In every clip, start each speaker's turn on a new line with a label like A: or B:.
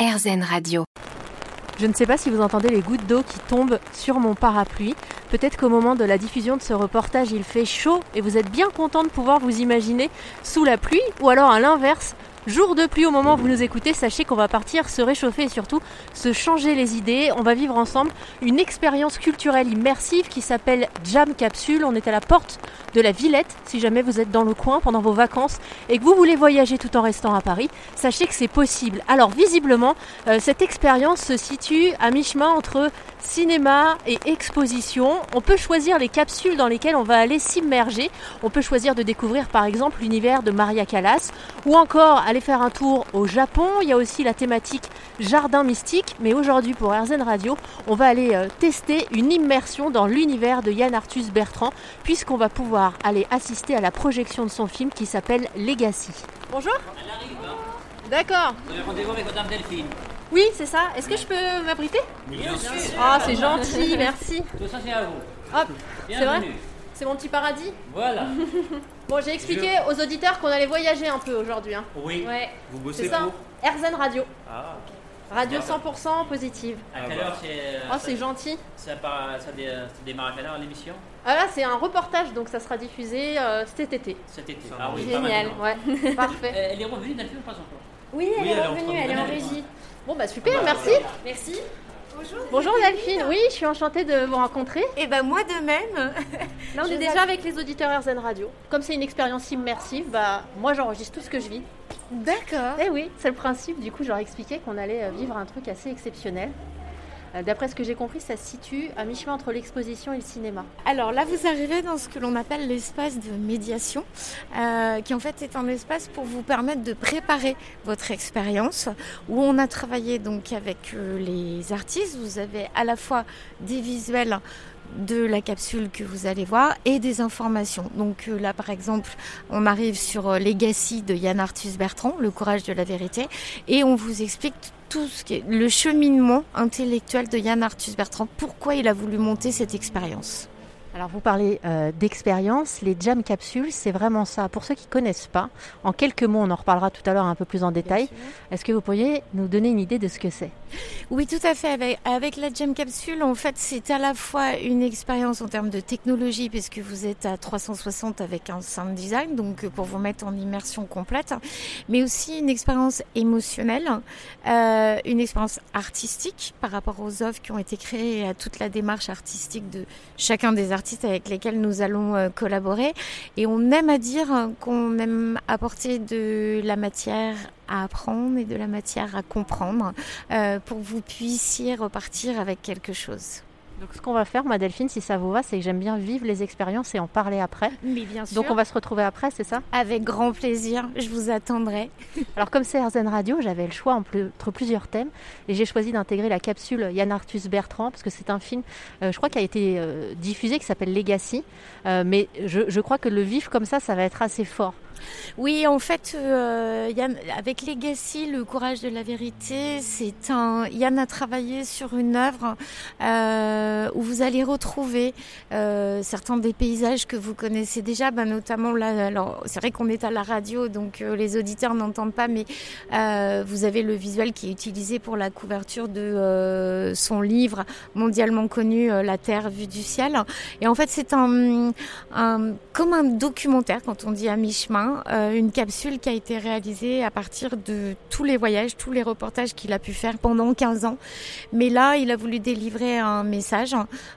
A: RZN Radio.
B: Je ne sais pas si vous entendez les gouttes d'eau qui tombent sur mon parapluie. Peut-être qu'au moment de la diffusion de ce reportage, il fait chaud et vous êtes bien content de pouvoir vous imaginer sous la pluie ou alors à l'inverse, Jour de pluie au moment où vous nous écoutez, sachez qu'on va partir se réchauffer et surtout se changer les idées. On va vivre ensemble une expérience culturelle immersive qui s'appelle Jam Capsule. On est à la porte de la Villette. Si jamais vous êtes dans le coin pendant vos vacances et que vous voulez voyager tout en restant à Paris, sachez que c'est possible. Alors visiblement, euh, cette expérience se situe à mi-chemin entre cinéma et exposition. On peut choisir les capsules dans lesquelles on va aller s'immerger. On peut choisir de découvrir par exemple l'univers de Maria Callas ou encore aller faire un tour au Japon. Il y a aussi la thématique jardin mystique. Mais aujourd'hui, pour RZN Radio, on va aller euh, tester une immersion dans l'univers de Yann Arthus Bertrand, puisqu'on va pouvoir aller assister à la projection de son film qui s'appelle Legacy. Bonjour.
C: Elle arrive, hein.
B: D'accord.
C: Vous avez rendez-vous avec Madame Delphine.
B: Oui, c'est ça. Est-ce que je peux m'abriter?
C: Bien sûr.
B: Ah, c'est gentil, merci.
C: Tout ça, c'est à vous.
B: Hop, c'est vrai? C'est mon petit paradis?
C: Voilà.
B: Bon, j'ai expliqué aux auditeurs qu'on allait voyager un peu aujourd'hui. hein.
D: Oui.
B: Ouais,
D: Vous
B: c'est
D: bossez
B: ça.
D: pour
B: RZN Radio.
D: Ah,
B: Radio 100% positive.
C: À quelle heure c'est. euh,
B: Oh, c'est gentil.
C: Ça, part- ça, dé- ça démarre à quelle heure l'émission?
B: Ah là, c'est un reportage, donc ça sera diffusé euh, cet été.
C: Cet été.
D: Ça
C: Ah
D: va.
C: oui, pas
B: Génial, ouais, parfait.
C: Elle est revenue Delphine ou pas encore?
B: Oui, elle
D: Oui,
B: est
D: elle est en
B: revenue, elle est en régie. Bon, bah super, merci.
E: Merci.
B: Bonjour Delphine, oui, je suis enchantée de vous rencontrer.
E: Et ben moi de même.
B: Là, on
E: Je
B: est déjà avec les auditeurs RZN Radio. Comme c'est une expérience immersive, bah moi j'enregistre tout ce que je vis.
E: D'accord.
B: Eh oui, c'est le principe. Du coup, je leur ai expliqué qu'on allait euh, vivre un truc assez exceptionnel. Euh, D'après ce que j'ai compris, ça se situe à mi-chemin entre l'exposition et le cinéma.
E: Alors là, vous arrivez dans ce que l'on appelle l'espace de médiation, euh, qui en fait est un espace pour vous permettre de préparer votre expérience, où on a travaillé donc avec euh, les artistes. Vous avez à la fois des visuels de la capsule que vous allez voir et des informations. Donc euh, là, par exemple, on arrive sur euh, Legacy de Yann Arthus Bertrand, Le courage de la vérité, et on vous explique tout ce qui le cheminement intellectuel de Yann Arthus Bertrand, pourquoi il a voulu monter cette expérience?
B: Alors, vous parlez euh, d'expérience. Les jam capsules, c'est vraiment ça. Pour ceux qui ne connaissent pas, en quelques mots, on en reparlera tout à l'heure un peu plus en détail. Est-ce que vous pourriez nous donner une idée de ce que c'est?
E: Oui, tout à fait. Avec, avec la Gem Capsule, en fait, c'est à la fois une expérience en termes de technologie, puisque vous êtes à 360 avec un sound design, donc euh, pour vous mettre en immersion complète, mais aussi une expérience émotionnelle, euh, une expérience artistique par rapport aux œuvres qui ont été créées et à toute la démarche artistique de chacun des artistes avec lesquels nous allons euh, collaborer. Et on aime à dire qu'on aime apporter de la matière à apprendre et de la matière à comprendre euh, pour que vous puissiez repartir avec quelque chose.
B: Donc, ce qu'on va faire, moi, Delphine, si ça vous va, c'est que j'aime bien vivre les expériences et en parler après.
E: Mais bien sûr,
B: Donc, on va se retrouver après, c'est ça?
E: Avec grand plaisir, je vous attendrai.
B: Alors comme c'est RZN Radio, j'avais le choix entre plusieurs thèmes et j'ai choisi d'intégrer la capsule Yann Arthus Bertrand parce que c'est un film, euh, je crois, qui a été euh, diffusé, qui s'appelle Legacy. Euh, mais je, je crois que le vif comme ça, ça va être assez fort.
E: Oui, en fait, euh, avec Legacy, le courage de la vérité, c'est un. Yann a travaillé sur une œuvre euh, où vous allez retrouver euh, certains des paysages que vous connaissez déjà, ben, notamment là. Alors, c'est vrai qu'on est à la radio, donc les auditeurs n'entendent pas, mais vous avez le visuel qui est utilisé pour la couverture de son livre mondialement connu, La Terre vue du ciel. Et en fait, c'est un comme un documentaire quand on dit à mi-chemin, euh, une capsule qui a été réalisée à partir de tous les voyages, tous les reportages qu'il a pu faire pendant 15 ans. Mais là, il a voulu délivrer un message,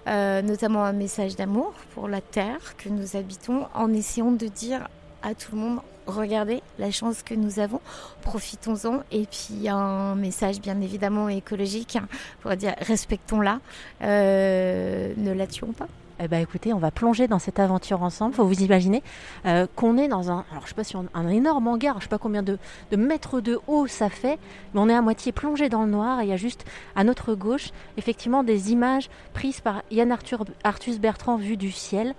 E: euh, notamment un message d'amour pour la terre que nous habitons, en essayant de dire à tout le monde regardez la chance que nous avons, profitons-en. Et puis un message bien évidemment écologique pour dire respectons-la, euh, ne la tuons pas.
B: Eh ben écoutez, on va plonger dans cette aventure ensemble. Faut vous imaginer euh, qu'on est dans un, alors je sais pas si un énorme hangar, je sais pas combien de, mètres de haut ça fait, mais on est à moitié plongé dans le noir et il y a juste à notre gauche effectivement des images prises par Yann Arthur, Arthus Bertrand vu du ciel.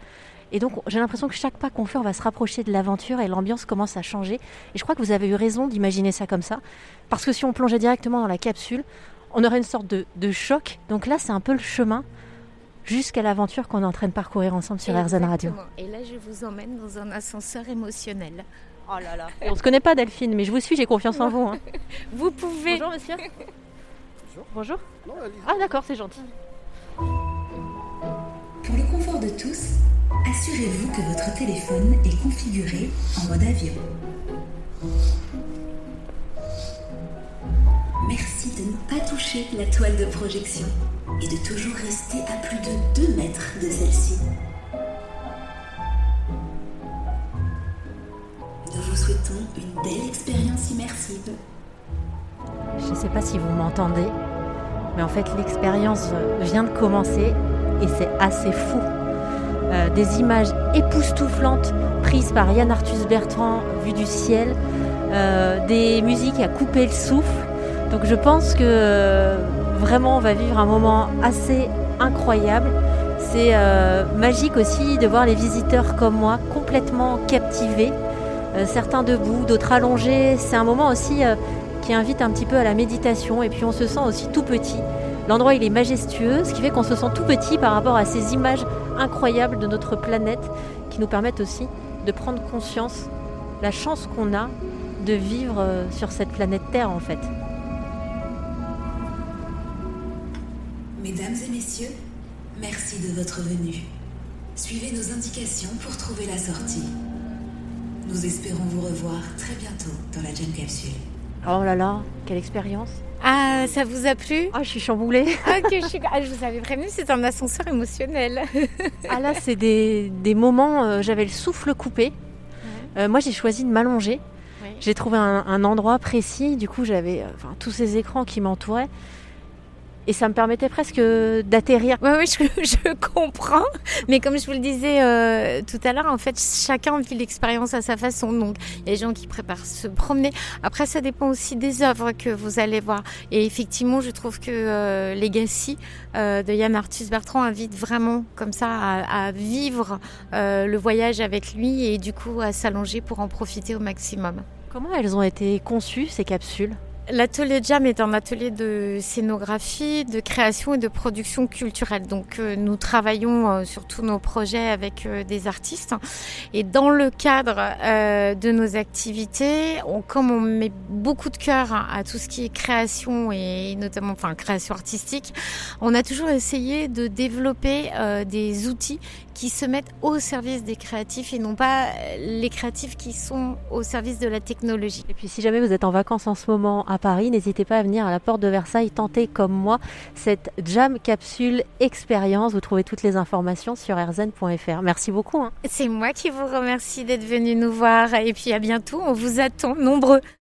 B: Et donc j'ai l'impression que chaque pas qu'on fait, on va se rapprocher de l'aventure et l'ambiance commence à changer. Et je crois que vous avez eu raison d'imaginer ça comme ça, parce que si on plongeait directement dans la capsule, on aurait une sorte de, de choc. Donc là, c'est un peu le chemin jusqu'à l'aventure qu'on est en train de parcourir ensemble sur RZN Radio.
E: Exactement. Et là, je vous emmène dans un ascenseur émotionnel.
B: Oh là là. Et on se connaît pas Delphine, mais je vous suis, j'ai confiance en vous. hein.
E: Vous pouvez.
B: Bonjour monsieur.
A: Bonjour.
B: Bonjour.
A: Non.
B: Ah d'accord, c'est gentil.
D: Pour le confort de tous, assurez-vous que votre téléphone est configuré en mode avion. Merci de ne pas toucher la toile de projection et de toujours rester à plus de 2 mètres de celle-ci. Nous vous souhaitons une belle expérience immersive.
B: Je ne sais pas si vous m'entendez, mais en fait l'expérience vient de commencer et c'est assez fou. Euh, des images époustouflantes prises par Yann Arthus Bertrand, vues du ciel, euh, des musiques à couper le souffle. Donc je pense que euh, vraiment on va vivre un moment assez incroyable. C'est euh, magique aussi de voir les visiteurs comme moi complètement captivés, Euh, certains debout, d'autres allongés. C'est un moment aussi euh, qui invite un petit peu à la méditation et puis on se sent aussi tout petit. L'endroit il est majestueux, ce qui fait qu'on se sent tout petit par rapport à ces images incroyables de notre planète qui nous permettent aussi de prendre conscience la chance qu'on a de vivre sur cette planète Terre en fait.
D: Mesdames et messieurs, merci de votre venue. Suivez nos indications pour trouver la sortie. Nous espérons vous revoir très bientôt dans la Jam Capsule.
B: Oh là là, quelle expérience
E: Ah, ça vous a plu?
B: Ah je suis chamboulée
E: Ah, je, suis... ah, je vous avais prévenu, c'est un ascenseur émotionnel.
B: Ah là c'est des, des moments, euh, j'avais le souffle coupé. Euh, moi j'ai choisi de m'allonger.
E: Ouais.
B: J'ai trouvé un, un endroit précis, du coup j'avais euh, enfin, tous ces écrans qui m'entouraient. Et ça me permettait presque d'atterrir.
E: Oui, oui, je, je comprends. Mais comme je vous le disais euh, tout à l'heure, en fait, chacun vit l'expérience à sa façon. Donc, il y a des gens qui préparent se promener. Après, ça dépend aussi des œuvres que vous allez voir. Et effectivement, je trouve que euh, Legacy euh, de Yann Arthus Bertrand invite vraiment comme ça à, à vivre euh, le voyage avec lui et du coup à s'allonger pour en profiter au maximum.
B: Comment elles ont été conçues ces capsules?
E: L'atelier Jam est un atelier de scénographie, de création et de production culturelle. Donc euh, nous travaillons euh, sur tous nos projets avec euh, des artistes. Et dans le cadre de nos activités, comme on met beaucoup de cœur à, tout ce qui est création et notamment enfin création artistique, on a toujours essayé de développer des outils qui se mettent au service des créatifs et non pas les créatifs qui sont au service de la technologie.
B: Et puis si jamais vous êtes en vacances en ce moment à Paris, n'hésitez pas à venir à la porte de Versailles tenter comme moi cette Jam Capsule Expérience. Vous trouvez toutes les informations sur rzn.fr. Merci beaucoup. hein.
E: C'est moi qui vous remercie d'être venu nous voir et puis à bientôt, on vous attend nombreux.